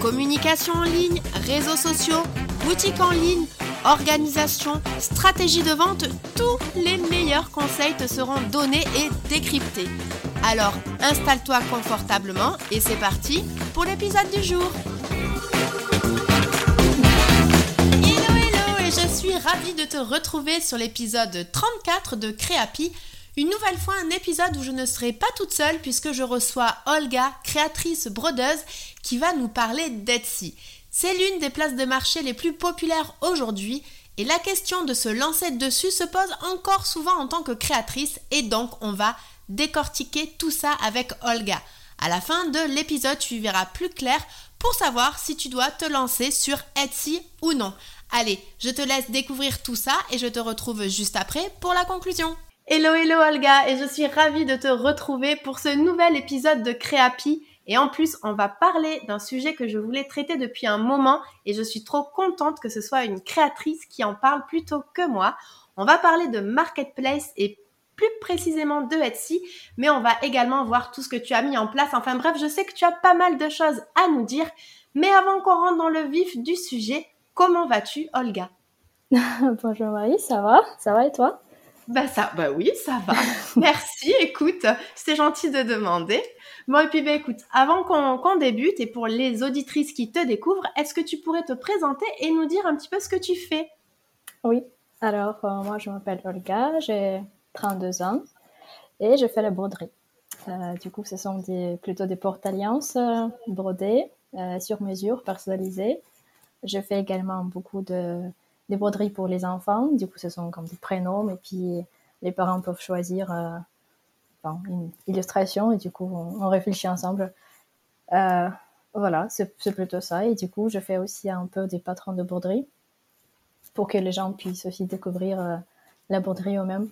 Communication en ligne, réseaux sociaux, boutique en ligne, organisation, stratégie de vente, tous les meilleurs conseils te seront donnés et décryptés. Alors installe-toi confortablement et c'est parti pour l'épisode du jour. Hello hello et je suis ravie de te retrouver sur l'épisode 34 de Créapi. Une nouvelle fois un épisode où je ne serai pas toute seule puisque je reçois Olga, créatrice brodeuse, qui va nous parler d'Etsy. C'est l'une des places de marché les plus populaires aujourd'hui et la question de se lancer dessus se pose encore souvent en tant que créatrice et donc on va décortiquer tout ça avec Olga. À la fin de l'épisode, tu verras plus clair pour savoir si tu dois te lancer sur Etsy ou non. Allez, je te laisse découvrir tout ça et je te retrouve juste après pour la conclusion. Hello hello Olga et je suis ravie de te retrouver pour ce nouvel épisode de Créapi et en plus on va parler d'un sujet que je voulais traiter depuis un moment et je suis trop contente que ce soit une créatrice qui en parle plutôt que moi. On va parler de marketplace et plus précisément de Etsy, mais on va également voir tout ce que tu as mis en place. Enfin bref, je sais que tu as pas mal de choses à nous dire, mais avant qu'on rentre dans le vif du sujet, comment vas-tu Olga? Bonjour Marie, ça va? Ça va et toi? Bah ça, bah oui, ça va. Merci. Écoute, c'est gentil de demander. Bon et puis bah écoute, avant qu'on débute et pour les auditrices qui te découvrent, est-ce que tu pourrais te présenter et nous dire un petit peu ce que tu fais? Oui. Alors euh, moi je m'appelle Olga, j'ai 32 ans et je fais la broderie. Euh, du coup, ce sont des, plutôt des porte-alliances euh, brodées euh, sur mesure, personnalisées. Je fais également beaucoup de des broderies pour les enfants. Du coup, ce sont comme des prénoms et puis les parents peuvent choisir euh, une illustration et du coup, on, on réfléchit ensemble. Euh, voilà, c'est plutôt ça. Et du coup, je fais aussi un peu des patrons de broderie pour que les gens puissent aussi découvrir euh, la broderie eux-mêmes.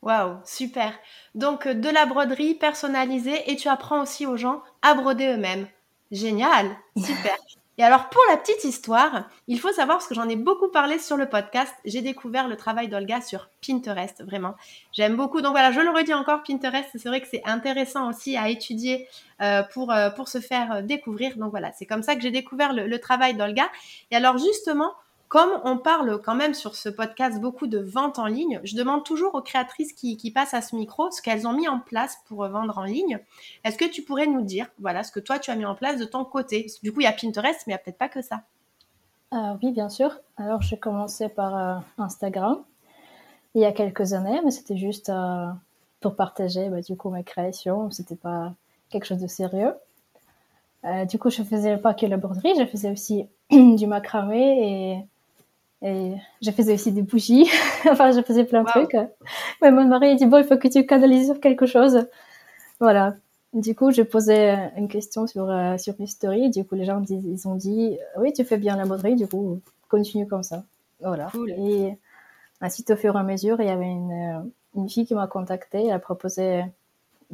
Waouh, super. Donc, de la broderie personnalisée et tu apprends aussi aux gens à broder eux-mêmes. Génial, super. Et alors, pour la petite histoire, il faut savoir, parce que j'en ai beaucoup parlé sur le podcast, j'ai découvert le travail d'Olga sur Pinterest, vraiment. J'aime beaucoup. Donc voilà, je le redis encore, Pinterest, c'est vrai que c'est intéressant aussi à étudier euh, pour, euh, pour se faire découvrir. Donc voilà, c'est comme ça que j'ai découvert le travail d'Olga. Et alors, justement, comme on parle quand même sur ce podcast beaucoup de vente en ligne, je demande toujours aux créatrices qui, passent à ce micro ce qu'elles ont mis en place pour vendre en ligne. Est-ce que tu pourrais nous dire, voilà, ce que toi tu as mis en place de ton côté? Du coup, il y a Pinterest, mais il n'y a peut-être pas que ça. Euh, oui, bien sûr. Alors, j'ai commencé par euh, Instagram il y a quelques années, mais c'était juste euh, pour partager bah, du coup mes créations. C'était pas quelque chose de sérieux. Du coup, je faisais pas que la broderie, je faisais aussi du macramé et et je faisais aussi des bougies. enfin, je faisais plein de Wow. trucs. Mais mon mari il dit bon, il faut que tu canalises sur quelque chose. Voilà. Du coup, j'ai posé une question sur euh, sur mes stories. Du coup, les gens ils ont dit oui, tu fais bien la broderie. Du coup, continue comme ça. Voilà. Cool. Et ensuite, au fur et à mesure, il y avait une euh, une fille qui m'a contactée. Elle a proposé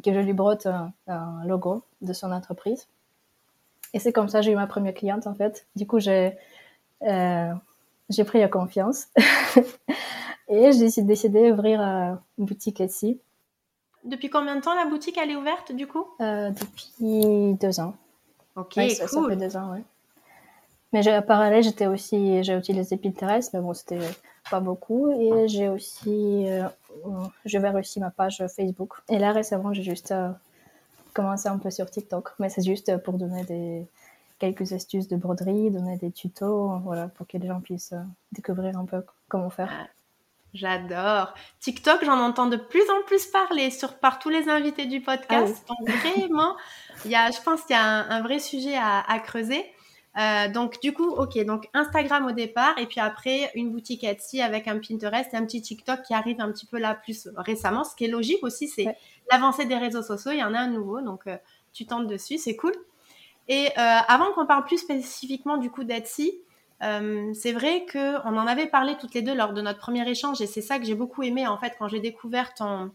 que je lui brote un, un logo de son entreprise. Et c'est comme ça que j'ai eu ma première cliente en fait. Du coup, j'ai euh, j'ai pris la confiance et j'ai décidé d'ouvrir euh, une boutique Etsy Depuis combien de temps la boutique elle est ouverte du coup? Euh, depuis deux ans. Ok, Ouais, ça, ça cool. fait deux ans, ouais. Mais en parallèle, j'étais aussi, j'ai utilisé Pinterest, mais bon, c'était pas beaucoup. Et j'ai aussi, euh, j'ai ouvert aussi ma page Facebook. Et là, récemment, j'ai juste euh, commencé un peu sur TikTok. Mais c'est juste pour donner des, quelques astuces de broderie, donner des tutos, voilà, pour que les gens puissent euh, découvrir un peu comment faire. J'adore. TikTok, j'en entends de plus en plus parler sur, par tous les invités du podcast. Ah Donc vraiment, il y a, je pense qu'il y a un, un vrai sujet à, à creuser. Euh, donc du coup, ok, donc Instagram au départ, et puis après une boutique Etsy avec un Pinterest et un petit TikTok qui arrive un petit peu là plus récemment. Ce qui est logique aussi, c'est Ouais. l'avancée des réseaux sociaux. Il y en a un nouveau, donc euh, tu tentes dessus, c'est cool. Et avant qu'on parle plus spécifiquement du coup d'Etsy, c'est vrai que on en avait parlé toutes les deux lors de notre premier échange et c'est ça que j'ai beaucoup aimé en fait quand j'ai découvert ton,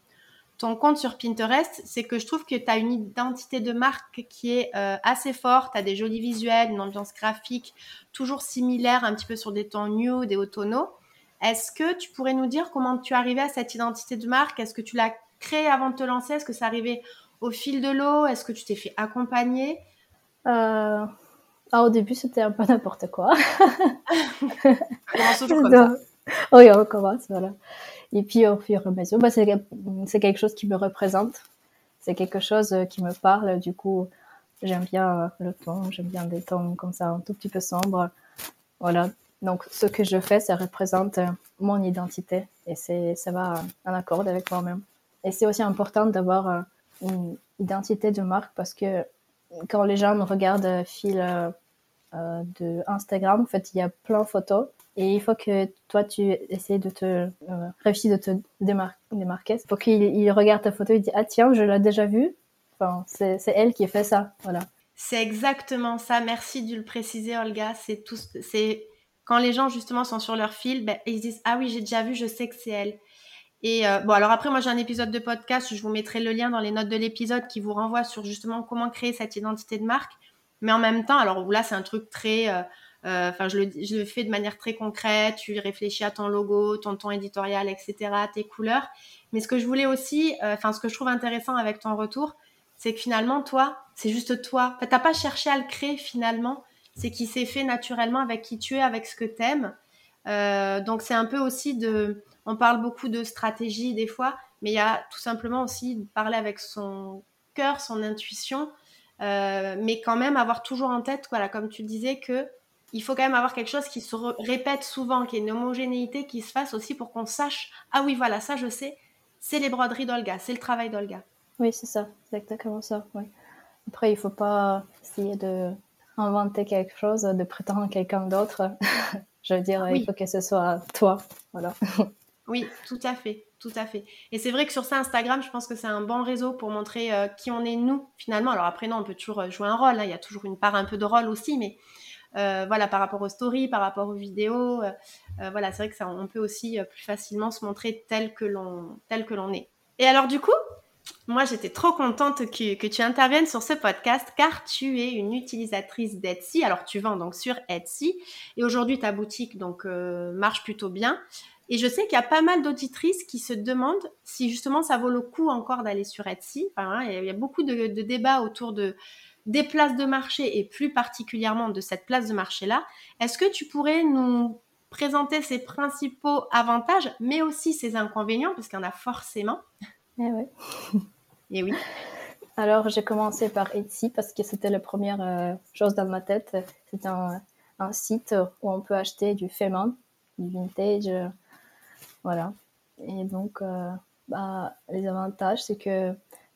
ton compte sur Pinterest, c'est que je trouve que tu as une identité de marque qui est euh, assez forte, tu as des jolis visuels, une ambiance graphique toujours similaire, un petit peu sur des tons nude et automnaux. Est-ce que tu pourrais nous dire comment tu es arrivé à cette identité de marque? Est-ce que tu l'as créée avant de te lancer? Est-ce que ça arrivait au fil de l'eau? Est-ce que tu t'es fait accompagner? Euh... ah, Au début, c'était un peu n'importe quoi. Oui, on commence, voilà. Et puis au fur et à mesure, bah, c'est quelque chose qui me représente. C'est quelque chose euh, qui me parle. Du coup, j'aime bien euh, le ton, j'aime bien des tons comme ça, un tout petit peu sombres. Voilà. Donc, ce que je fais, ça représente mon identité et c'est, ça va en accord avec moi-même. Et c'est aussi important d'avoir une identité de marque parce que quand les gens regardent fil de Instagram, en fait, il y a plein de photos et il faut que toi, tu essaies de te euh, réussir de te démarquer. Pour qu'il regarde ta photo et dit ah tiens, je l'ai déjà vue. Enfin, c'est elle qui fait ça, voilà. C'est exactement ça. Merci de le préciser, Olga. C'est tout. C'est quand les gens justement sont sur leur fil, ben, ils se disent ah oui, j'ai déjà vu, je sais que c'est elle. Et euh, bon, alors après, moi j'ai un épisode de podcast, je vous mettrai le lien dans les notes de l'épisode qui vous renvoie sur justement comment créer cette identité de marque. Mais en même temps, alors là, c'est un truc très euh, euh, enfin, je, le, je le fais de manière très concrète. Tu réfléchis à ton logo, ton ton éditorial, etc., tes couleurs. Mais ce que je voulais aussi, enfin, ce que je trouve intéressant avec ton retour, c'est que finalement, toi, c'est juste toi. Tu n'as pas cherché à le créer finalement. C'est qui s'est fait naturellement avec qui tu es, avec ce que tu aimes. Euh, donc, c'est un peu aussi de. On parle beaucoup de stratégie des fois, mais il y a tout simplement aussi de parler avec son cœur, son intuition, mais quand même avoir toujours en tête, voilà, comme tu disais, que il faut quand même avoir quelque chose qui se répète souvent, qui est une homogénéité qui se fasse aussi pour qu'on sache, ah oui, voilà, ça je sais, c'est les broderies d'Olga, c'est le travail d'Olga. Oui, c'est ça, exactement ça. Après, il ne faut pas essayer de inventer quelque chose, de prétendre quelqu'un d'autre. je veux dire, il faut que ce soit toi. Voilà. oui, tout à fait, tout à fait. Et c'est vrai que sur ça, Instagram, je pense que c'est un bon réseau pour montrer euh, qui on est nous, finalement. Alors après, non, on peut toujours euh, jouer un rôle, hein. il y a toujours une part un peu de rôle aussi, mais euh, voilà, par rapport aux stories, par rapport aux vidéos. Euh, voilà, c'est vrai que ça, on peut aussi plus facilement se montrer tel que l'on, tel que l'on est. Et alors du coup, moi, j'étais trop contente que, tu interviennes sur ce podcast car tu es une utilisatrice d'Etsy. Alors, tu vends donc sur Etsy et aujourd'hui, ta boutique donc marche plutôt bien. Et je sais qu'il y a pas mal d'auditrices qui se demandent si justement ça vaut le coup encore d'aller sur Etsy. Enfin, il y a beaucoup de, de débats autour de des places de marché et plus particulièrement de cette place de marché-là, est-ce que tu pourrais nous présenter ses principaux avantages, mais aussi ses inconvénients, parce qu'il y en a forcément? Eh oui. Et oui. Alors, j'ai commencé par Etsy parce que c'était la première euh, chose dans ma tête. C'est un, site où on peut acheter du fait du vintage. Euh, voilà. Et donc, euh, bah, les avantages, c'est que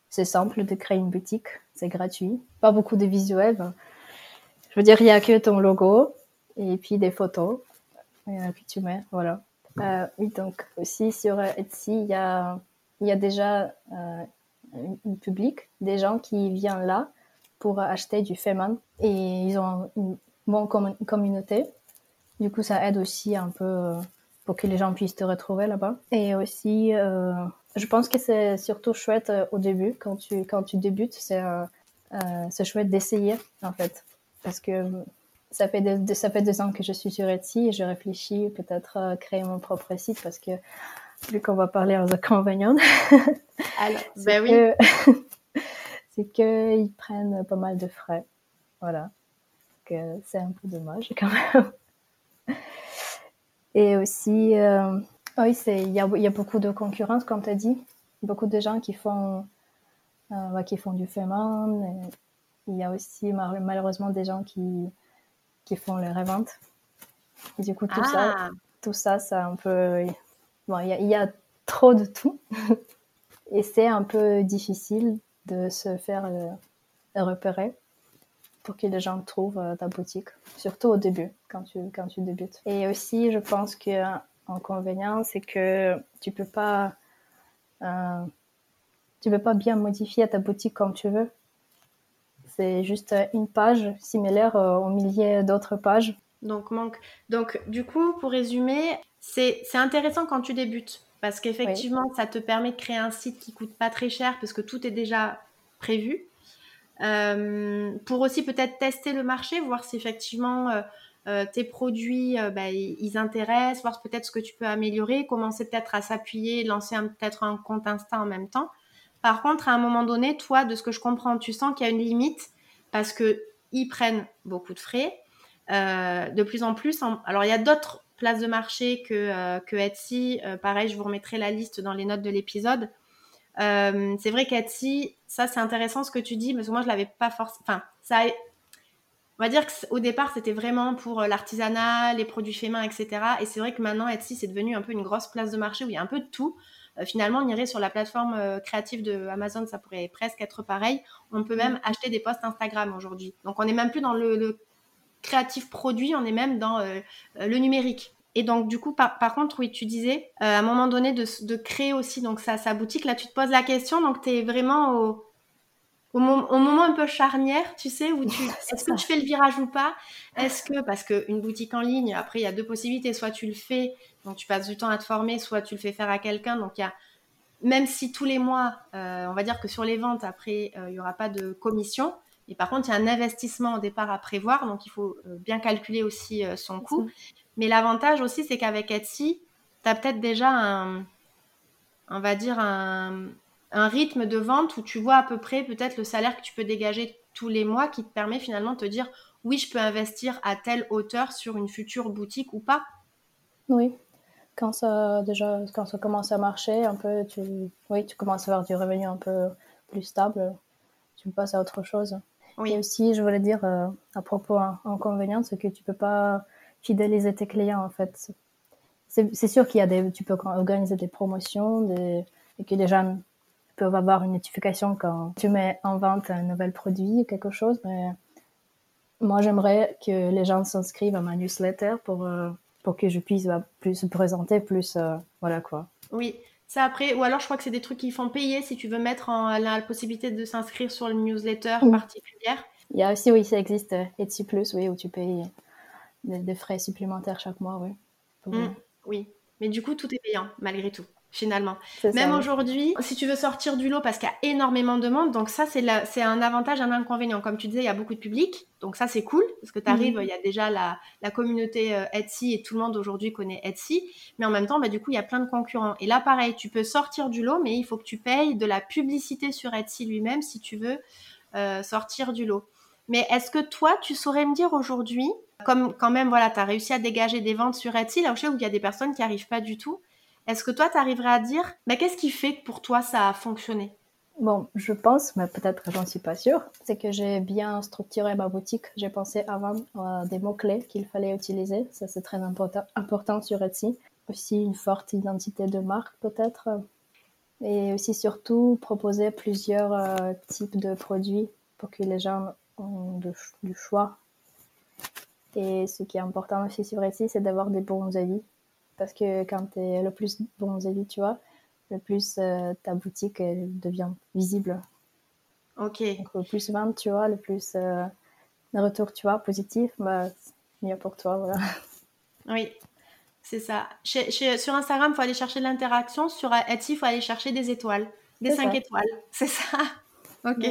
c'est simple de créer une boutique, c'est gratuit. Pas beaucoup de visuels. Je veux dire, il n'y a que ton logo et puis des photos euh, que tu mets. Voilà. Oui, donc aussi sur Etsy, il y a, il y a déjà euh, un public, des gens qui viennent là pour acheter du Feman et ils ont une bonne communauté. Du coup, ça aide aussi un peu euh, pour que les gens puissent te retrouver là-bas. Et aussi, euh, je pense que c'est surtout chouette euh, au début, quand tu, quand tu débutes, c'est euh, chouette d'essayer, en fait. Parce que ça fait, ça fait deux ans que je suis sur Etsy et je réfléchis peut-être à créer mon propre site parce que, vu qu'on va parler aux inconvénients, Alors, ben oui. c'est qu'ils prennent pas mal de frais. Voilà. C'est un peu dommage quand même. Et aussi, euh, oui, il y a, y a, beaucoup de concurrence, comme tu as dit. Beaucoup de gens qui font, euh, qui font du fémin. Il y a aussi malheureusement des gens qui, qui font les reventes. Et du coup, tout ça, ah. tout ça, c'est un peu. Bon, il y, a trop de tout. Et c'est un peu difficile de se faire euh, repérer pour que les gens trouvent euh, ta boutique, surtout au début, quand tu, quand tu débutes. Et aussi, je pense qu'un inconvénient, c'est que tu peux euh, peux pas bien modifier ta boutique comme tu veux. c'est juste une page similaire aux milliers d'autres pages. Donc, manque. Donc, du coup, pour résumer, c'est intéressant quand tu débutes parce qu'effectivement, ça te permet de créer un site qui coûte pas très cher parce que tout est déjà prévu. Euh, pour aussi peut-être tester le marché, voir si effectivement euh, euh, tes produits bah, ils intéressent, voir peut-être ce que tu peux améliorer, commencer peut-être à s'appuyer, lancer peut-être un compte Insta en même temps. Par contre, à un moment donné, toi, de ce que je comprends, tu sens qu'il y a une limite parce que ils prennent beaucoup de frais. de plus en plus, alors il y a d'autres places de marché que, que Etsy. pareil, je vous remettrai la liste dans les notes de l'épisode. Euh, c'est vrai qu'Etsy, ça c'est intéressant ce que tu dis, parce que moi je l'avais pas forcément. Enfin, ça. On va dire qu'au départ c'était vraiment pour euh, l'artisanat, les produits faits main, etc. Et c'est vrai que maintenant Etsy c'est devenu un peu une grosse place de marché où il y a un peu de tout. Euh, finalement, on irait sur la plateforme créative de Amazon, ça pourrait presque être pareil. On peut même mm. acheter des posts Instagram aujourd'hui. Donc on n'est même plus dans le, créatif produit, on est même dans le numérique. Et donc, du coup, par, contre, oui, tu disais, euh, à un moment donné, de, créer aussi donc sa, sa, boutique. Là, tu te poses la question, donc tu es vraiment au, au, moment un peu charnière, tu sais, où tu, est-ce que tu fais le virage ou pas? Est-ce que, parce qu'une boutique en ligne, après, il y a deux possibilités. Soit tu le fais, donc tu passes du temps à te former, soit tu le fais faire à quelqu'un. Donc, il y a, même si tous les mois, euh, on va dire que sur les ventes, après, euh, il n'y aura pas de commission. Et par contre, il y a un investissement au départ à prévoir, donc il faut bien calculer aussi son coût. Mais l'avantage aussi, c'est qu'avec Etsy, tu as peut-être déjà un, on va dire, un, rythme de vente où tu vois à peu près peut-être le salaire que tu peux dégager tous les mois qui te permet finalement de te dire oui, je peux investir à telle hauteur sur une future boutique ou pas. Oui. Quand ça, déjà, quand ça commence à marcher, un peu, tu, oui, tu commences à avoir du revenu un peu plus stable, tu passes à autre chose. Oui. Et aussi, je voulais dire euh, à propos d'un inconvénient, c'est que tu peux pas fidéliser tes clients en fait. C'est sûr qu'il y a des, tu peux organiser des promotions des, et que les gens peuvent avoir une notification quand tu mets en vente un nouvel produit ou quelque chose. Mais moi, j'aimerais que les gens s'inscrivent à ma newsletter pour, euh, pour que je puisse bah, plus présenter, plus, euh, voilà quoi. Oui, ça après, ou alors je crois que c'est des trucs qui font payer si tu veux mettre en, la, possibilité de s'inscrire sur une newsletter particulière. Il y a aussi, oui, ça existe, Etsy Plus, oui, où tu payes des, frais supplémentaires chaque mois, oui. Mmh, oui, mais du coup, tout est payant, malgré tout finalement. Même aujourd'hui, si tu veux sortir du lot parce qu'il y a énormément de demandes, donc ça c'est un avantage, un inconvénient. Comme tu disais, il y a beaucoup de public, donc ça c'est cool parce que tu arrives, mmh. il y a déjà la, communauté euh, Etsy et tout le monde aujourd'hui connaît Etsy, mais en même temps, bah, du coup, il y a plein de concurrents. Et là, pareil, tu peux sortir du lot, mais il faut que tu payes de la publicité sur Etsy lui-même si tu veux euh, sortir du lot. Mais est-ce que toi, tu saurais me dire aujourd'hui, comme quand même, voilà, tu as réussi à dégager des ventes sur Etsy, là où il y a des personnes qui n'arrivent pas du tout. Est-ce que toi, tu arriverais à dire, mais qu'est-ce qui fait que pour toi, ça a fonctionné? Bon, je pense, mais peut-être j'en suis pas sûre, c'est que j'ai bien structuré ma boutique. J'ai pensé avant à des mots-clés qu'il fallait utiliser. Ça, c'est très important, important sur Etsy. Aussi, une forte identité de marque, peut-être. Et aussi, surtout, proposer plusieurs euh, types de produits pour que les gens ont du choix et ce qui est important aussi sur Etsy, c'est d'avoir des bons avis. Parce que quand tu es le plus bons avis, tu vois, le plus euh, ta boutique devient visible. Ok. Donc, le plus vente, tu vois, le plus euh, retour, tu vois, positif, bah, mieux pour toi, voilà. Oui, c'est ça. sur Instagram, il faut aller chercher de l'interaction. Sur Etsy, il faut aller chercher des étoiles, des 5 étoiles. C'est ça Ok.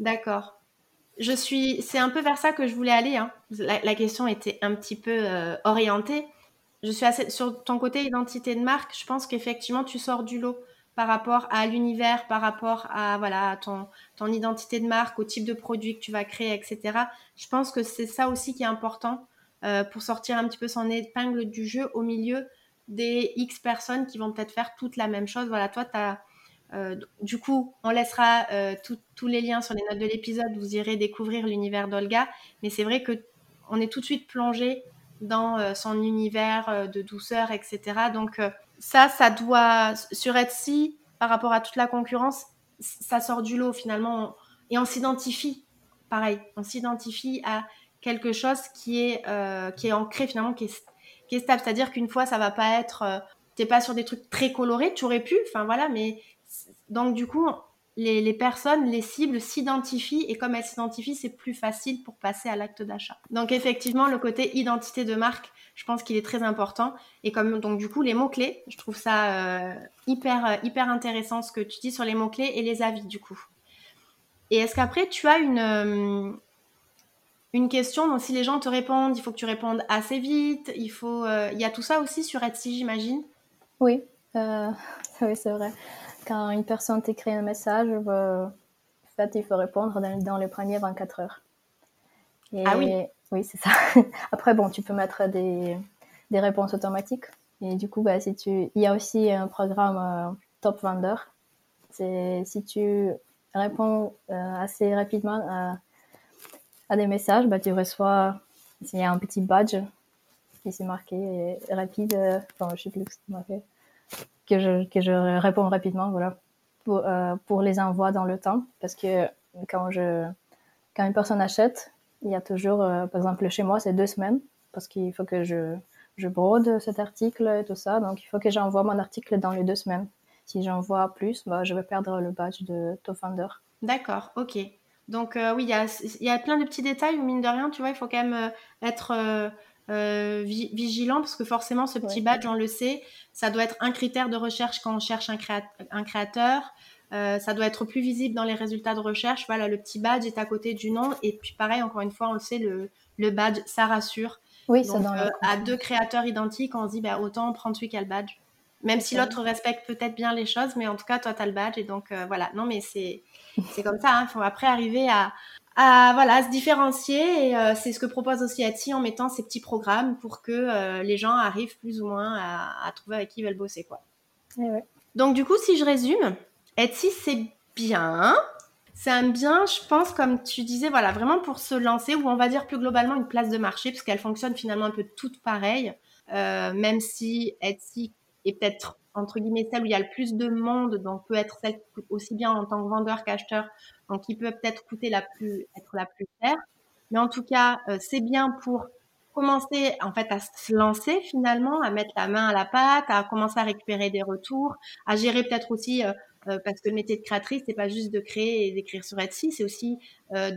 D'accord je suis, c'est un peu vers ça que je voulais aller. Hein. La, question était un petit peu euh, orientée. Je suis assez, sur ton côté identité de marque. Je pense qu'effectivement, tu sors du lot par rapport à l'univers, par rapport à voilà ton, ton identité de marque, au type de produit que tu vas créer, etc. Je pense que c'est ça aussi qui est important euh, pour sortir un petit peu son épingle du jeu au milieu des X personnes qui vont peut-être faire toute la même chose. Voilà, toi, tu as euh, du coup, on laissera euh, tous les liens sur les notes de l'épisode. Vous irez découvrir l'univers d'Olga. Mais c'est vrai que on est tout de suite plongé dans euh, son univers de douceur, etc. Donc ça, ça doit sur Etsy par rapport à toute la concurrence, ça sort du lot finalement. Et on s'identifie, pareil, on s'identifie à quelque chose qui est qui est ancré finalement, qui est, stable. C'est-à-dire qu'une fois, ça va pas être t'es pas sur des trucs très colorés, tu aurais pu, enfin voilà, mais donc du coup, les, personnes, les cibles s'identifient et comme elles s'identifient, c'est plus facile pour passer à l'acte d'achat. Donc effectivement, le côté identité de marque, je pense qu'il est très important. Et comme donc du coup les mots clés, je trouve ça euh, hyper euh, hyper intéressant ce que tu dis sur les mots clés et les avis du coup. Et est-ce qu'après tu as une euh, une question? Donc si les gens te répondent, il faut que tu répondes assez vite. Il faut il y a tout ça aussi sur Etsy, j'imagine? Oui, oui c'est vrai quand une personne t'écrit un message, en fait, il faut répondre dans, les premières 24 heures. ah oui Oui, c'est ça. Après, bon, tu peux mettre des, des réponses automatiques. Et du coup, bah, si tu... il y a aussi un programme euh, Top Vendeur. C'est si tu réponds euh, assez rapidement à, à, des messages, bah, tu reçois il y a un petit badge qui s'est marqué rapide. Euh, enfin, je sais plus ce que marqué que je, que je réponds rapidement, voilà, pour, euh, pour les envois dans le temps. Parce que quand, je, quand une personne achète, il y a toujours, euh, par exemple, chez moi, c'est deux semaines, parce qu'il faut que je, je brode cet article et tout ça. Donc, il faut que j'envoie mon article dans les deux semaines. Si j'envoie plus, bah, je vais perdre le badge de Top Finder. D'accord, ok. Donc, euh, oui, il y a, y a plein de petits détails mine de rien, tu vois, il faut quand même être euh, vigilant parce que forcément ce petit badge on le sait ça doit être un critère de recherche quand on cherche un, un créateur. Euh, ça doit être plus visible dans les résultats de recherche. Voilà le petit badge est à côté du nom. Et puis pareil encore une fois on le sait le, le badge ça rassure. Oui Donc, dans euh, à deux créateurs identiques on se dit bah, autant prendre celui qui a le badge. Même si l'autre respecte peut-être bien les choses mais en tout cas toi tu as le badge. Et donc voilà. Non mais c'est c'est comme ça il hein. faut après arriver à, à voilà se différencier et euh, c'est ce que propose aussi Etsy en mettant ces petits programmes pour que euh, les gens arrivent plus ou moins à, trouver avec qui ils veulent bosser quoi. Eh Donc du coup si je résume, Etsy c'est bien, c'est un bien je pense comme tu disais voilà vraiment pour se lancer ou on va dire plus globalement une place de marché parce qu'elle fonctionne finalement un peu toutes pareilles euh, même si Etsy est peut-être entre guillemets celle où il y a le plus de monde, donc peut être celle aussi bien en tant que vendeur qu'acheteur, donc qui peut peut-être coûter la plus, être la plus chère. Mais en tout cas, euh, c'est bien pour commencer en fait à se lancer finalement, à mettre la main à la pâte, à commencer à récupérer des retours, à gérer peut-être aussi euh, euh, parce que le métier de créatrice c'est pas juste de créer et d'écrire sur Etsy, c'est aussi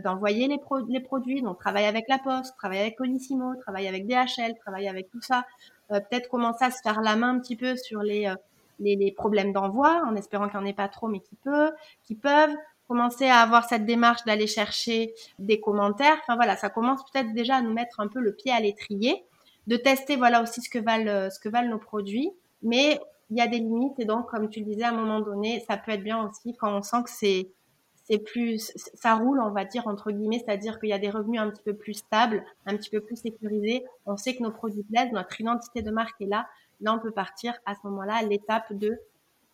d'envoyer les, les produits, donc travailler avec la Poste, travailler avec Colissimo, travailler avec DHL, travailler avec tout ça, peut-être commencer à se faire la main un petit peu sur les les, problèmes d'envoi, en espérant qu'il n'y en ait pas trop, mais qui peut, qui peuvent commencer à avoir cette démarche d'aller chercher des commentaires. Enfin voilà, ça commence peut-être déjà à nous mettre un peu le pied à l'étrier, de tester voilà aussi ce que valent ce que valent nos produits, mais il y a des limites et donc comme tu le disais à un moment donné, ça peut être bien aussi quand on sent que c'est c'est plus ça roule on va dire entre guillemets, c'est-à-dire qu'il y a des revenus un petit peu plus stables, un petit peu plus sécurisés, on sait que nos produits plaisent, notre identité de marque est là, Là, on peut partir à ce moment-là à l'étape de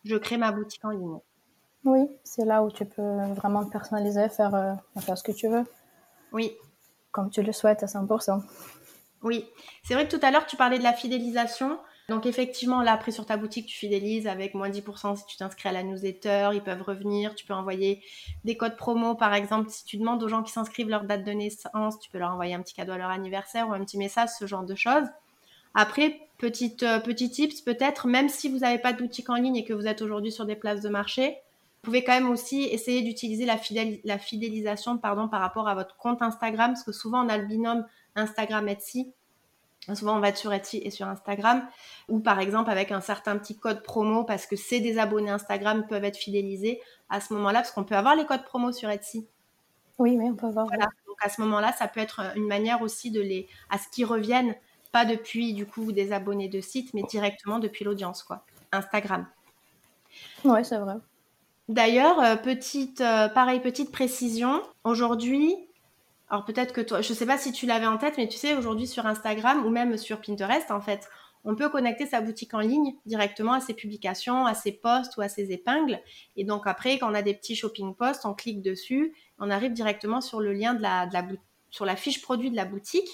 je crée ma boutique en ligne. Oui, c'est là où tu peux vraiment personnaliser, faire, euh, faire ce que tu veux. Oui. Comme tu le souhaites à 100%. Oui, c'est vrai que tout à l'heure, tu parlais de la fidélisation. Donc effectivement, là, après sur ta boutique, tu fidélises avec moins 10% si tu t'inscris à la newsletter, ils peuvent revenir, tu peux envoyer des codes promo, par exemple, si tu demandes aux gens qui s'inscrivent leur date de naissance, tu peux leur envoyer un petit cadeau à leur anniversaire ou un petit message, ce genre de choses. Après, petite, euh, petit tips, peut-être, même si vous n'avez pas de boutique en ligne et que vous êtes aujourd'hui sur des places de marché, vous pouvez quand même aussi essayer d'utiliser la, la, fidélisation pardon, par rapport à votre compte Instagram, parce que souvent on a le binôme Instagram Etsy. Souvent on va être sur Etsy et sur Instagram, ou par exemple avec un certain petit code promo, parce que c'est des abonnés Instagram peuvent être fidélisés à ce moment-là, parce qu'on peut avoir les codes promo sur Etsy. Oui, mais on peut avoir. Voilà. Donc à ce moment-là, ça peut être une manière aussi de les, à ce qu'ils reviennent pas depuis du coup des abonnés de site, mais directement depuis l'audience, quoi. Instagram. Ouais, c'est vrai. D'ailleurs, euh, petite, euh, pareil, petite précision. Aujourd'hui, alors peut-être que toi, je sais pas si tu l'avais en tête, mais tu sais, aujourd'hui sur Instagram ou même sur Pinterest, en fait, on peut connecter sa boutique en ligne directement à ses publications, à ses posts ou à ses épingles. Et donc après, quand on a des petits shopping posts, on clique dessus, on arrive directement sur le lien de la, de la, sur la fiche produit de la boutique.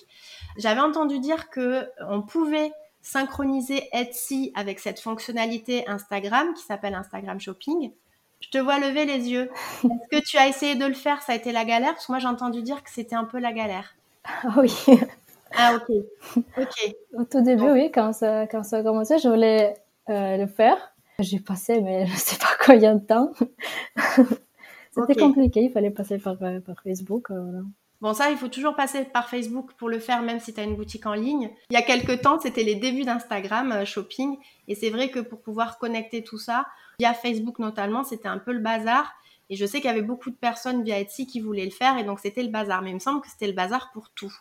J'avais entendu dire que on pouvait synchroniser Etsy avec cette fonctionnalité Instagram qui s'appelle Instagram Shopping. Je te vois lever les yeux. Est-ce que tu as essayé de le faire? Ça a été la galère? Parce que moi, j'ai entendu dire que c'était un peu la galère. Ah oui. Ah ok. Ok. Au tout début, oui, quand ça, quand ça a commencé, je voulais euh, le faire. J'ai passé, mais je ne sais pas combien de temps. C'était compliqué, il fallait passer par, par Facebook. Bon, ça, il faut toujours passer par Facebook pour le faire, même si tu as une boutique en ligne. Il y a quelques temps, c'était les débuts d'Instagram euh, Shopping. Et c'est vrai que pour pouvoir connecter tout ça, via Facebook notamment, c'était un peu le bazar. Et je sais qu'il y avait beaucoup de personnes via Etsy qui voulaient le faire. Et donc, c'était le bazar. Mais il me semble que c'était le bazar pour tout.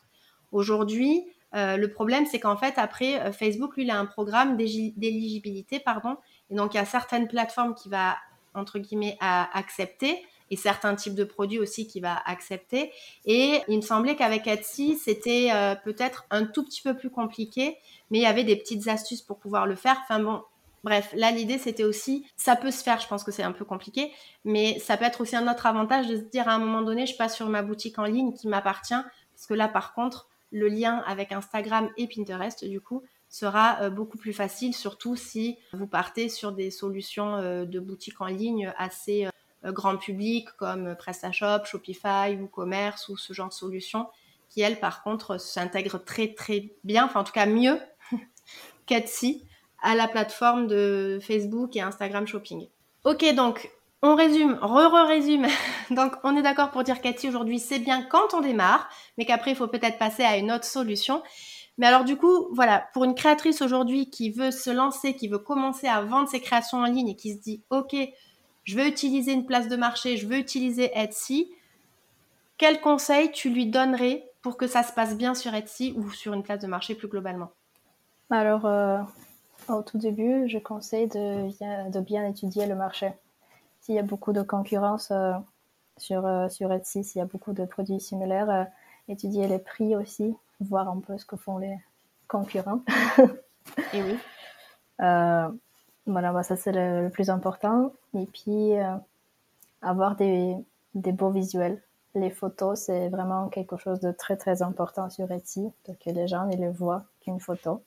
Aujourd'hui, euh, le problème, c'est qu'en fait, après, euh, Facebook, lui, il a un programme d'éligibilité, pardon. Et donc, il y a certaines plateformes qui va, entre guillemets, accepter certains types de produits aussi qu'il va accepter. Et il me semblait qu'avec Etsy, c'était euh, peut-être un tout petit peu plus compliqué, mais il y avait des petites astuces pour pouvoir le faire. Enfin bon, bref, là l'idée c'était aussi, ça peut se faire, je pense que c'est un peu compliqué, mais ça peut être aussi un autre avantage de se dire à un moment donné, je passe sur ma boutique en ligne qui m'appartient, parce que là par contre, le lien avec Instagram et Pinterest, du coup, sera euh, beaucoup plus facile, surtout si vous partez sur des solutions euh, de boutique en ligne assez grand public comme PrestaShop, Shopify, WooCommerce ou ce genre de solutions qui, elles, par contre, s'intègrent très très bien, enfin en tout cas mieux qu'Etsy à la plateforme de Facebook et Instagram Shopping. Ok, donc on résume, re-re-résume. donc on est d'accord pour dire qu'Etsy aujourd'hui c'est bien quand on démarre, mais qu'après il faut peut-être passer à une autre solution. Mais alors du coup, voilà, pour une créatrice aujourd'hui qui veut se lancer, qui veut commencer à vendre ses créations en ligne et qui se dit, ok, je veux utiliser une place de marché, je veux utiliser Etsy, quel conseil tu lui donnerais pour que ça se passe bien sur Etsy ou sur une place de marché plus globalement? Alors, euh, au tout début, je conseille de, de, bien étudier le marché. S'il y a beaucoup de concurrence euh, sur, euh, sur Etsy, s'il y a beaucoup de produits similaires, étudier les prix aussi, voir un peu ce que font les concurrents. Et oui. Voilà, bah, ça c'est le, plus important. Et puis, euh, avoir des, des, beaux visuels. Les photos, c'est vraiment quelque chose de très très important sur Etsy, pour que les gens ne les voient qu'une photo.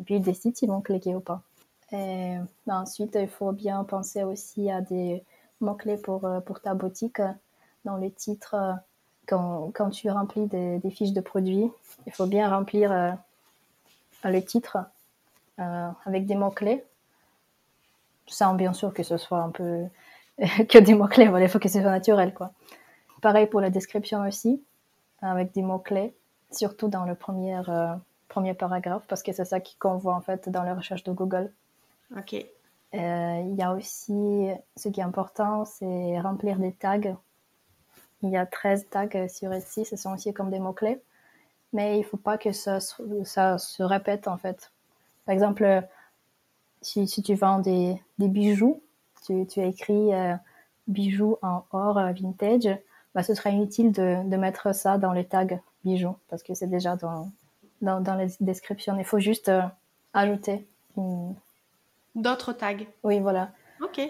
Et puis, ils décident s'ils vont cliquer ou pas. Et bah, ensuite, il faut bien penser aussi à des mots-clés pour, euh, pour ta boutique. Dans les titres, euh, quand, quand tu remplis des, fiches de produits, il faut bien remplir le titre avec des mots-clés sans bien sûr que ce soit un peu que des mots-clés, il faut que ce soit naturel, quoi. Pareil pour la description aussi, avec des mots-clés, surtout dans le premier, euh, premier paragraphe, parce que c'est ça qu'on voit en fait dans la recherche de Google. Ok. Euh, il y a aussi, ce qui est important, c'est remplir des tags. Il y a 13 tags sur Etsy, ce sont aussi comme des mots-clés. Mais il ne faut pas que ça, ça se répète en fait. Par exemple, si, si tu vends des, des bijoux, tu, tu, as écrit euh, bijoux en or euh, vintage, bah, ce serait inutile de, de, mettre ça dans les tags bijoux parce que c'est déjà dans, dans, dans, les descriptions. Il faut juste euh, ajouter d'autres tags. Oui, voilà. Ok.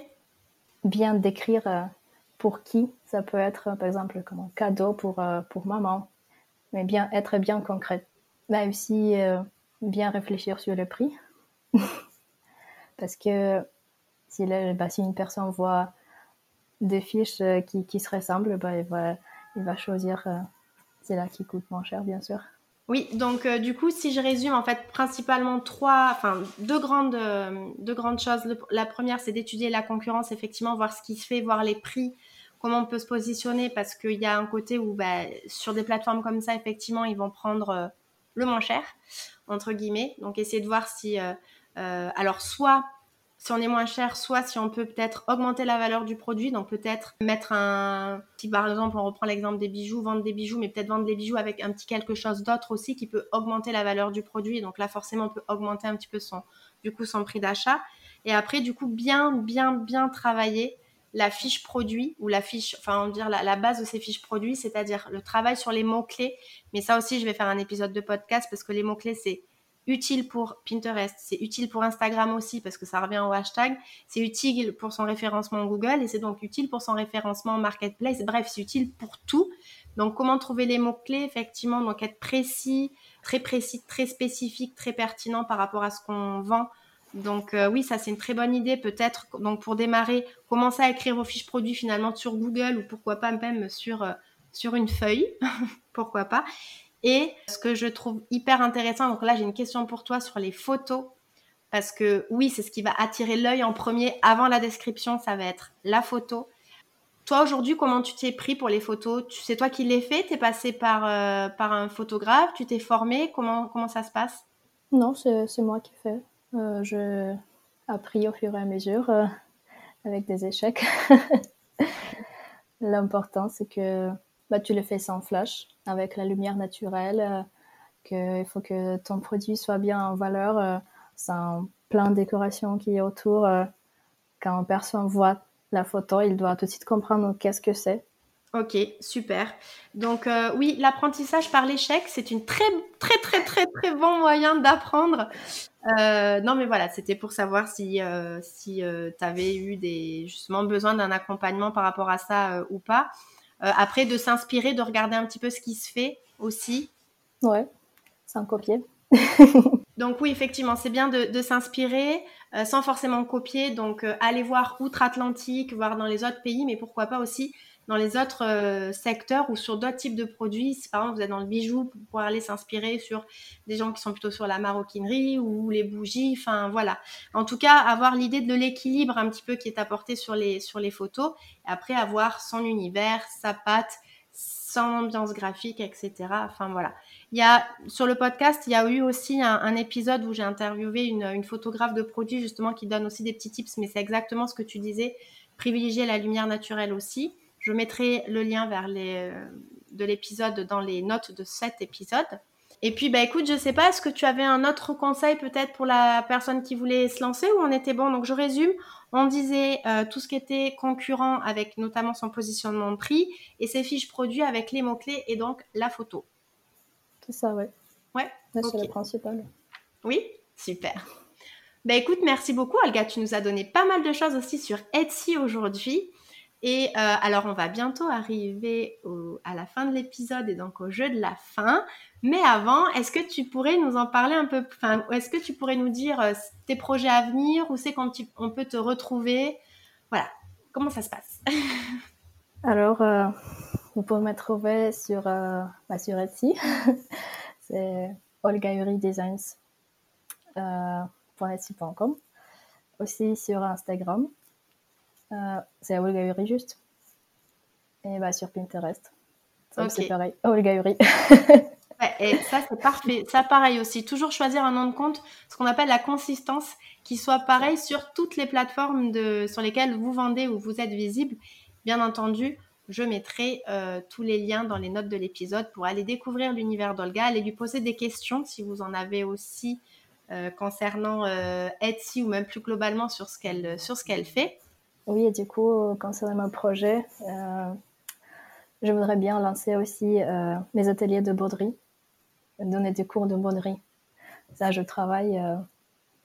Bien décrire pour qui ça peut être, par exemple, comme un cadeau pour, pour maman, mais bien être bien concret. Là aussi, bien réfléchir sur le prix. Parce que si, bah, si une personne voit des fiches euh, qui, qui se ressemblent, bah, il, va, il va choisir euh, celle-là qui coûte moins cher, bien sûr. Oui, donc euh, du coup, si je résume, en fait, principalement trois, enfin deux grandes, deux grandes choses. la première, c'est d'étudier la concurrence, effectivement, voir ce qui se fait, voir les prix, comment on peut se positionner, parce qu'il y a un côté où, bah, sur des plateformes comme ça, effectivement, ils vont prendre le moins cher, entre guillemets. Donc, essayer de voir si alors soit si on est moins cher, soit si on peut peut-être augmenter la valeur du produit, donc peut-être mettre un, si par exemple on reprend l'exemple des bijoux, vendre des bijoux, mais peut-être vendre des bijoux avec un petit quelque chose d'autre aussi qui peut augmenter la valeur du produit. Donc là forcément on peut augmenter un petit peu son, du coup son prix d'achat. Et après du coup bien bien bien travailler la fiche produit ou la fiche, enfin on dire la, la base de ces fiches produits, c'est-à-dire le travail sur les mots clés. Mais ça aussi je vais faire un épisode de podcast parce que les mots clés c'est utile pour Pinterest, c'est utile pour Instagram aussi parce que ça revient au hashtag, c'est utile pour son référencement Google et c'est donc utile pour son référencement Marketplace. Bref, c'est utile pour tout. Donc comment trouver les mots-clés? Effectivement, donc être précis, très précis, très spécifique, très pertinent par rapport à ce qu'on vend. Donc euh, oui, ça c'est une très bonne idée peut-être. Donc pour démarrer, commencer à écrire vos fiches produits finalement sur Google ou pourquoi pas même sur euh, sur une feuille, pourquoi pas. Et ce que je trouve hyper intéressant, donc là j'ai une question pour toi sur les photos, parce que oui, c'est ce qui va attirer l'œil en premier avant la description, ça va être la photo. toi aujourd'hui, comment tu t'es pris pour les photos? C'est toi qui les fait? Tu es passé par, euh, par un photographe? Tu t'es formé? Comment, comment ça se passe? Non, c'est moi qui fais. Euh, je appris au fur et à mesure euh, avec des échecs. L'important, c'est que bah, tu le fais sans flash, avec la lumière naturelle, qu'il faut que ton produit soit bien en valeur, sans plein de décorations qui est autour. quand personne voit la photo, il doit tout de suite comprendre qu'est-ce que c'est. Ok, super. Donc euh, oui, l'apprentissage par l'échec, c'est une très très très très très bon moyen d'apprendre. Euh, non mais voilà, c'était pour savoir si euh, si tu avais eu des justement besoin d'un accompagnement par rapport à ça ou pas. Après, de s'inspirer, de regarder un petit peu ce qui se fait aussi. Ouais, sans copier. Donc oui, effectivement, c'est bien de, s'inspirer euh, sans forcément copier. Donc euh, aller voir outre-Atlantique, voir dans les autres pays, mais pourquoi pas aussi dans les autres euh, secteurs ou sur d'autres types de produits. Par exemple vous êtes dans le bijou, pour pouvoir aller s'inspirer sur des gens qui sont plutôt sur la maroquinerie ou les bougies. Enfin voilà. En tout cas, avoir l'idée de l'équilibre un petit peu qui est apporté sur les, sur les photos. Et après avoir son univers, sa patte, son ambiance graphique, etc. Enfin voilà. Il y a sur le podcast, il y a eu aussi un, épisode où j'ai interviewé une, photographe de produits justement qui donne aussi des petits tips, mais c'est exactement ce que tu disais, privilégier la lumière naturelle aussi. Je mettrai le lien vers les, euh, de l'épisode dans les notes de cet épisode. Et puis, bah écoute, je sais pas, est-ce que tu avais un autre conseil peut-être pour la personne qui voulait se lancer ou on était bon? Donc je résume, on disait euh, tout ce qui était concurrent avec notamment son positionnement de prix et ses fiches produits avec les mots-clés et donc la photo. C'est ça, ouais. Ouais. C'est le principal. Oui, super. Ben écoute, merci beaucoup, Olga. Tu nous as donné pas mal de choses aussi sur Etsy aujourd'hui. Et euh, alors, on va bientôt arriver à la fin de l'épisode et donc au jeu de la fin. Mais avant, est-ce que tu pourrais nous en parler un peu Enfin, est-ce que tu pourrais nous dire euh, tes projets à venir Où c'est qu'on on peut te retrouver? Voilà, comment ça se passe? Alors, euh, vous pouvez me trouver sur, euh, bah, sur Etsy. c'est Olga Uri Designs. Aussi sur Instagram. Euh, c'est Olga Uri juste. Et bah, sur Pinterest. C'est pareil. Olga Uri. et ça, c'est parfait. Ça, pareil aussi. Toujours choisir un nom de compte, ce qu'on appelle la consistance, qui soit pareil sur toutes les plateformes de, sur lesquelles vous vendez ou vous êtes visible. Bien entendu, je mettrai euh, tous les liens dans les notes de l'épisode pour aller découvrir l'univers d'Olga, aller lui poser des questions si vous en avez aussi euh, concernant euh, Etsy ou même plus globalement sur ce qu'elle sur ce qu'elle fait. Oui, et du coup, concernant mon projet, je voudrais bien lancer aussi mes ateliers de broderie, donner des cours de broderie. Ça, je travaille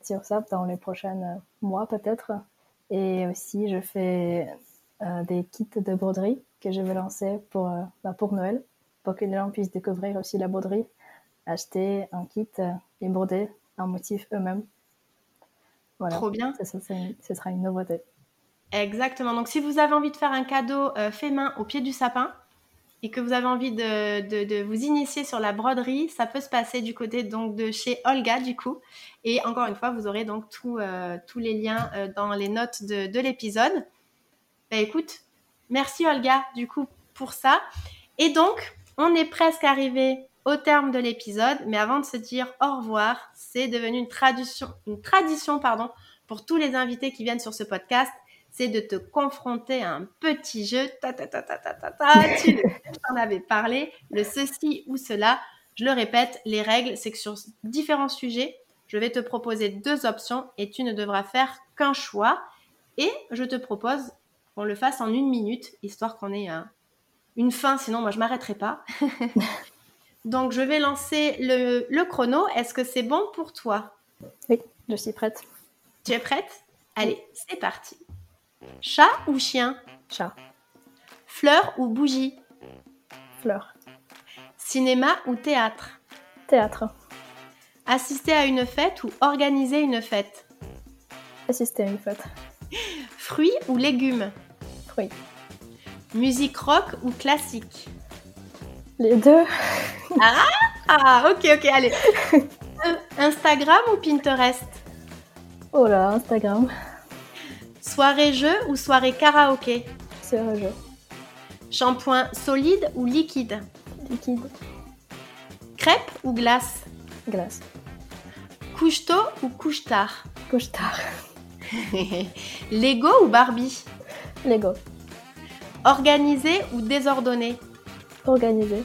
sur ça dans les prochains mois peut-être. Et aussi, je fais des kits de broderie que je vais lancer pour, euh, bah, pour Noël, pour que les gens puissent découvrir aussi la broderie, acheter un kit euh, et broder un motif eux-mêmes. Voilà. Trop bien. ce sera une nouveauté. Exactement. Donc, si vous avez envie de faire un cadeau euh, fait main au pied du sapin et que vous avez envie de, de, vous initier sur la broderie, ça peut se passer du côté donc de chez Olga du coup. Et encore une fois, vous aurez donc tous les liens dans les notes de, de l'épisode. Bah, écoute, Merci Olga, du coup, pour ça. Et donc, on est presque arrivé au terme de l'épisode, mais avant de se dire au revoir, c'est devenu une tradition, une tradition pardon, pour tous les invités qui viennent sur ce podcast, c'est de te confronter à un petit jeu. Ta, ta, ta, ta, ta, ta, ta. Tu en avais parlé, le ceci ou cela. Je le répète, les règles, c'est que sur différents sujets, je vais te proposer deux options et tu ne devras faire qu'un choix. Et je te propose qu'on le fasse en une minute, histoire qu'on ait une fin, sinon moi je m'arrêterai pas. Donc je vais lancer le, chrono. Est-ce que c'est bon pour toi? Oui, je suis prête. Tu es prête? Allez, c'est parti. Chat ou chien? Chat. Fleur ou bougie? Fleur. Cinéma ou théâtre? Théâtre. Assister à une fête ou organiser une fête? Assister à une fête. Fruits ou légumes? Musique rock ou classique? Les deux. ah, ah, ok, ok, allez. Euh, Instagram ou Pinterest? Oh là, Instagram. Soirée jeu ou soirée karaoké? Soirée jeu. Shampoing solide ou liquide? Liquide. Crêpe ou glace? Glace. Couche tôt ou couche tard? Couche tard. Lego ou Barbie? Lego. Organisé ou désordonné? Organisé.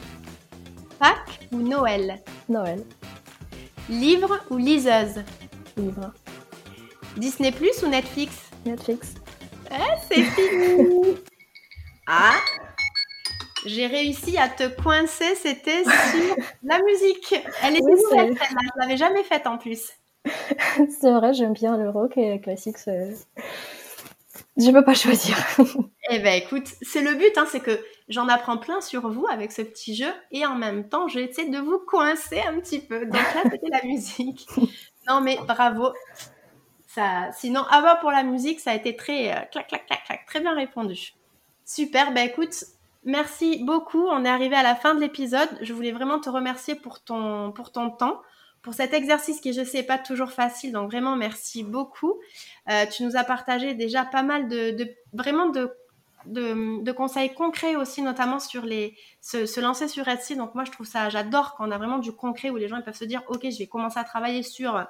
Pâques ou Noël? Noël. Livre ou liseuse? Livre. Disney Plus ou Netflix? Netflix. C'est fini Ah J'ai réussi à te coincer, c'était sur la musique. Elle était Oui, nouvelle celle-là, je l'avais jamais faite en plus. C'est vrai, j'aime bien le rock et le classique. Je peux pas choisir. Eh ben écoute, c'est le but, hein, c'est que j'en apprends plein sur vous avec ce petit jeu et en même temps, j'essaie de vous coincer un petit peu. Donc là, c'était la musique. Non mais bravo. Sinon, ah bah pour la musique, ça a été très euh, clac clac clac clac, très bien répondu. Super. Ben écoute, merci beaucoup. On est arrivé à la fin de l'épisode. Je voulais vraiment te remercier pour ton pour ton temps, pour cet exercice qui, je sais, pas toujours facile. Donc vraiment, merci beaucoup. Euh, tu nous as partagé déjà pas mal de, vraiment de, de, conseils concrets aussi, notamment sur les se, lancer sur Etsy. Donc moi, je trouve ça, j'adore quand on a vraiment du concret où les gens peuvent se dire, ok, je vais commencer à travailler sur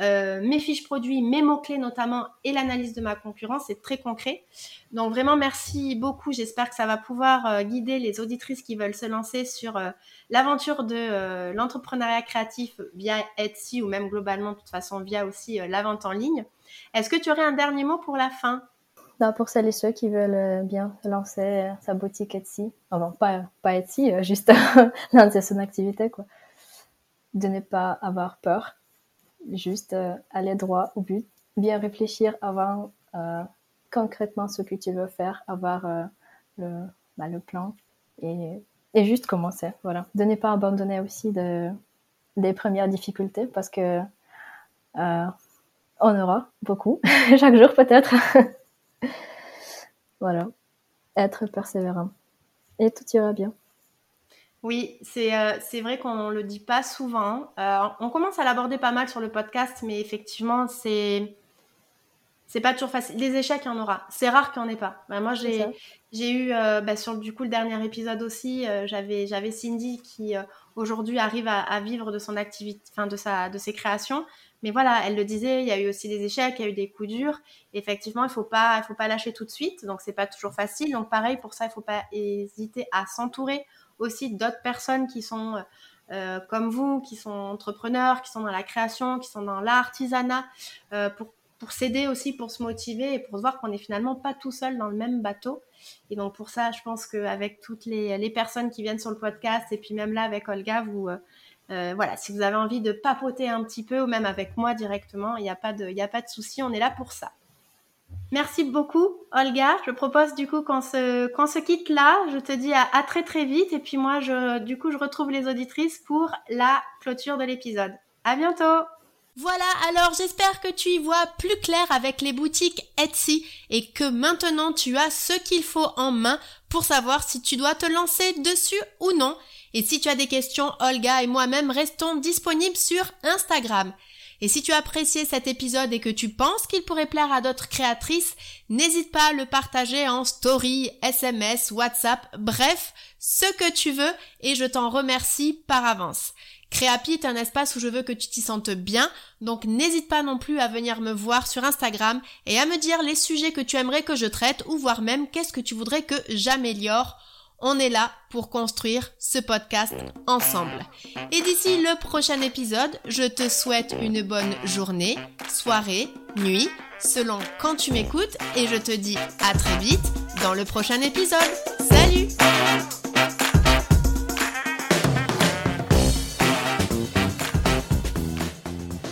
euh, mes fiches produits, mes mots clés notamment et l'analyse de ma concurrence. C'est très concret. Donc vraiment, merci beaucoup. J'espère que ça va pouvoir euh, guider les auditrices qui veulent se lancer sur euh, l'aventure de l'entrepreneuriat créatif via Etsy ou même globalement, de toute façon, via aussi la vente en ligne. Est-ce que tu aurais un dernier mot pour la fin? Non, pour celles et ceux qui veulent bien lancer sa boutique Etsy, enfin pas, pas Etsy, juste lancer son activité, quoi. De ne pas avoir peur, juste euh, aller droit au but, bien réfléchir avant euh, concrètement ce que tu veux faire, avoir euh, le, bah, le plan et, et juste commencer, voilà. De ne pas abandonner aussi de, des premières difficultés parce que on aura beaucoup, chaque jour peut-être. Voilà. Être persévérant. Et tout ira bien. Oui, c'est euh, c'est vrai qu'on le dit pas souvent. Euh, on commence à l'aborder pas mal sur le podcast, mais effectivement, c'est c'est pas toujours facile. Les échecs, il y en aura. C'est rare qu'il n'y en ait pas. Ben, moi, j'ai eu euh, ben, sur du coup le dernier épisode aussi, j'avais Cindy qui aujourd'hui arrive à, à vivre de son activité, enfin de sa de ses créations. Mais voilà, elle le disait, il y a eu aussi des échecs, il y a eu des coups durs. Effectivement, il faut pas il faut pas lâcher tout de suite, donc c'est pas toujours facile. Donc pareil pour ça, il faut pas hésiter à s'entourer aussi d'autres personnes qui sont euh, comme vous, qui sont entrepreneurs, qui sont dans la création, qui sont dans l'artisanat, euh, pour, pour s'aider aussi, pour se motiver et pour voir qu'on n'est finalement pas tout seul dans le même bateau. Et donc pour ça, je pense qu'avec toutes les, personnes qui viennent sur le podcast et puis même là avec Olga, vous... euh, euh, voilà, si vous avez envie de papoter un petit peu ou même avec moi directement, il n'y a pas de, a pas de souci, on est là pour ça. Merci beaucoup, Olga. Je propose du coup qu'on se, se quitte là. Je te dis à, à très très vite. Et puis moi, je, du coup, je retrouve les auditrices pour la clôture de l'épisode. À bientôt! Voilà, alors j'espère que tu y vois plus clair avec les boutiques Etsy et que maintenant tu as ce qu'il faut en main pour savoir si tu dois te lancer dessus ou non. Et si tu as des questions, Olga et moi-même restons disponibles sur Instagram. Et si tu as cet épisode et que tu penses qu'il pourrait plaire à d'autres créatrices, n'hésite pas à le partager en story, SMS, WhatsApp, bref, ce que tu veux et je t'en remercie par avance. Créapi est un espace où je veux que tu t'y sentes bien, donc n'hésite pas non plus à venir me voir sur Instagram et à me dire les sujets que tu aimerais que je traite ou voire même qu'est-ce que tu voudrais que j'améliore. On est là pour construire ce podcast ensemble. Et d'ici le prochain épisode, je te souhaite une bonne journée, soirée, nuit, selon quand tu m'écoutes et je te dis à très vite dans le prochain épisode. Salut